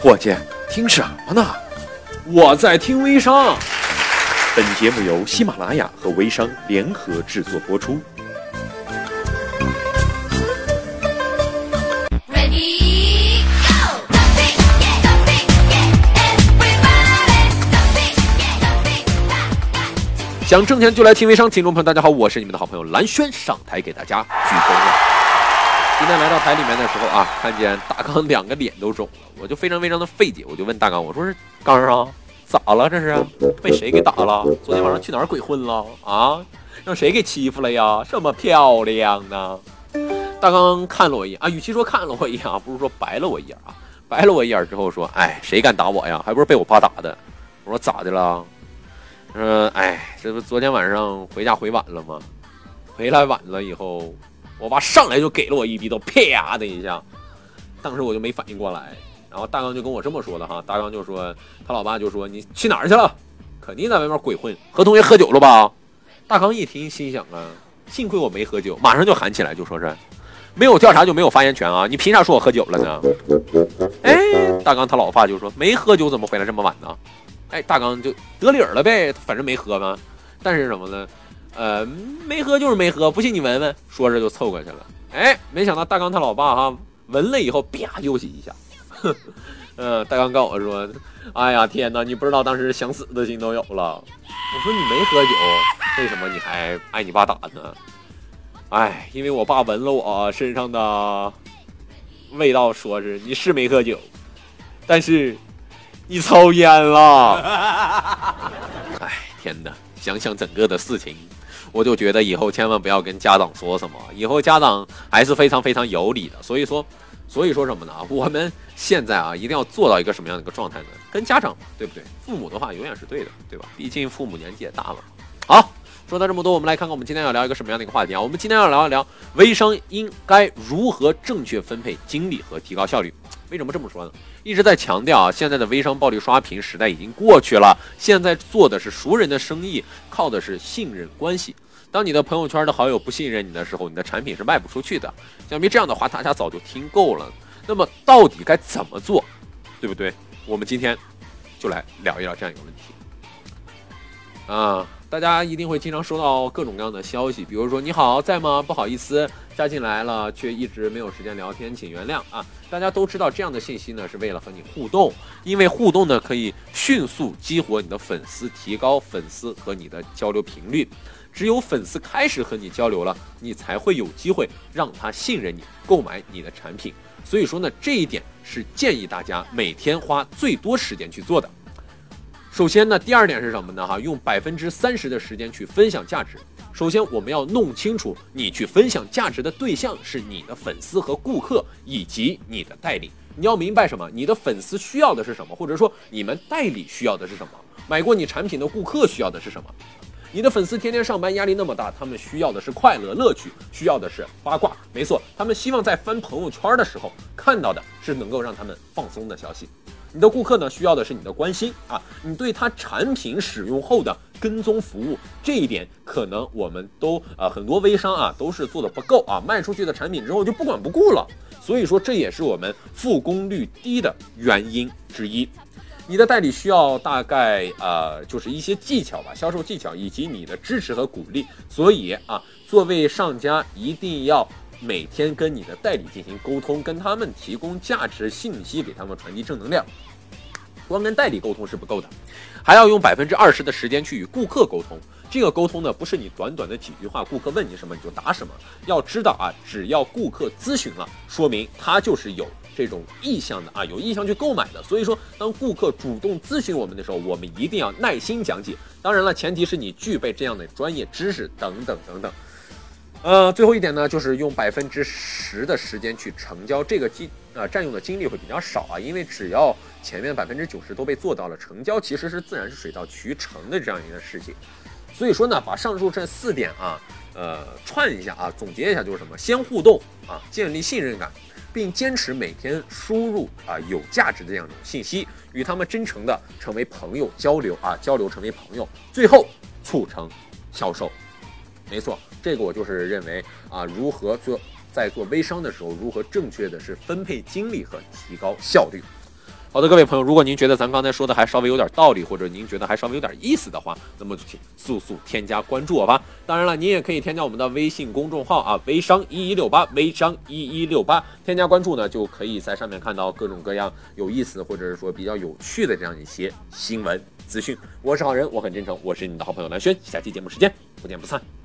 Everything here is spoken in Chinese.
伙计，听什么呢？我在听微商。本节目由喜马拉雅和微商联合制作播出。想挣钱就来听微商，听众朋友大家好，我是你们的好朋友蓝轩，上台给大家鞠躬了。今天来到台里面的时候啊，看见大刚两个脸都肿了，我就非常非常的费解，我就问大刚，我说是刚儿啊，咋了这是？被谁给打了？昨天晚上去哪儿鬼混了啊？让谁给欺负了呀？这么漂亮呢？大刚看了我一眼啊，与其说看了我一眼啊，不如说白了我一眼啊。白了我一眼之后说，哎，谁敢打我呀？还不是被我爸打的。我说咋的了？他说，哎，这不昨天晚上回家回晚了吗？回来晚了以后，我爸上来就给了我一逼兜，啪的一下，当时我就没反应过来。然后大刚就跟我这么说的哈，大刚就说他老爸就说你去哪儿去了？肯定在外面鬼混，和同学喝酒了吧？大刚一听心想啊，幸亏我没喝酒，马上就喊起来就说是没有调查就没有发言权啊，你凭啥说我喝酒了呢？哎，大刚他老爸就说没喝酒怎么回来这么晚呢？哎，大刚就得理儿了呗，反正没喝嘛。但是什么呢？呃，没喝就是没喝，不信你闻闻。说着就凑过去了。哎，没想到大刚他老爸哈闻了以后，啪又是一下。哼，呃，大刚告我说：“哎呀，天哪，你不知道当时想死的心都有了。”我说：“你没喝酒，为什么你还挨你爸打呢？”哎，因为我爸闻了我身上的味道，说是你是没喝酒，但是你抽烟了。哎，天哪！想想整个的事情，我就觉得以后千万不要跟家长说什么，以后家长还是非常非常有理的。所以说，所以说什么呢？我们现在啊，一定要做到一个什么样的一个状态呢？跟家长，对不对？父母的话永远是对的，对吧？毕竟父母年纪也大了。好，说到这么多，我们来看看我们今天要聊一个什么样的一个话题啊？我们今天要聊一聊微商应该如何正确分配精力和提高效率。为什么这么说呢？一直在强调啊，现在的微商暴力刷屏时代已经过去了，现在做的是熟人的生意，靠的是信任关系。当你的朋友圈的好友不信任你的时候，你的产品是卖不出去的。想必这样的话，大家早就听够了。那么到底该怎么做，对不对？我们今天就来聊一聊这样一个问题。啊，大家一定会经常收到各种各样的消息，比如说“你好，在吗？不好意思，加进来了，却一直没有时间聊天，请原谅啊。”大家都知道，这样的信息呢是为了和你互动，因为互动呢可以迅速激活你的粉丝，提高粉丝和你的交流频率。只有粉丝开始和你交流了，你才会有机会让他信任你，购买你的产品。所以说呢，这一点是建议大家每天花最多时间去做的。首先呢，第二点是什么呢？哈，用百分之三十的时间去分享价值。首先，我们要弄清楚你去分享价值的对象是你的粉丝和顾客，以及你的代理。你要明白什么？你的粉丝需要的是什么，或者说你们代理需要的是什么？买过你产品的顾客需要的是什么？你的粉丝天天上班压力那么大，他们需要的是快乐乐趣，需要的是八卦。没错，他们希望在翻朋友圈的时候看到的是能够让他们放松的消息。你的顾客呢，需要的是你的关心啊，你对他产品使用后的跟踪服务，这一点可能我们都呃很多微商啊都是做的不够啊，卖出去的产品之后就不管不顾了，所以说这也是我们复工率低的原因之一。你的代理需要大概呃就是一些技巧吧，销售技巧以及你的支持和鼓励。所以啊，作为上家一定要每天跟你的代理进行沟通，跟他们提供价值信息，给他们传递正能量。光跟代理沟通是不够的，还要用百分之二十的时间去与顾客沟通。这个沟通呢，不是你短短的几句话，顾客问你什么你就答什么。要知道啊，只要顾客咨询了，说明他就是有这种意向的啊，有意向去购买的。所以说，当顾客主动咨询我们的时候，我们一定要耐心讲解。当然了，前提是你具备这样的专业知识等等等等。呃，最后一点呢，就是用百分之十的时间去成交，这个精呃占用的精力会比较少啊，因为只要前面百分之九十都被做到了，成交其实是自然是水到渠成的这样一个事情。所以说呢，把上述这四点啊，呃，串一下啊，总结一下就是什么？先互动啊，建立信任感，并坚持每天输入啊有价值的这样一种信息，与他们真诚的成为朋友交流啊，交流成为朋友，最后促成销售。没错，这个我就是认为啊，如何做在做微商的时候，如何正确的是分配精力和提高效率。好的，各位朋友，如果您觉得咱刚才说的还稍微有点道理，或者您觉得还稍微有点意思的话，那么就请速速添加关注我吧。当然了，您也可以添加我们的微信公众号啊，微商一一六八，微商一一六八，添加关注呢，就可以在上面看到各种各样有意思或者是说比较有趣的这样一些新闻资讯。我是好人，我很真诚，我是你的好朋友蓝轩，下期节目时间不见不散。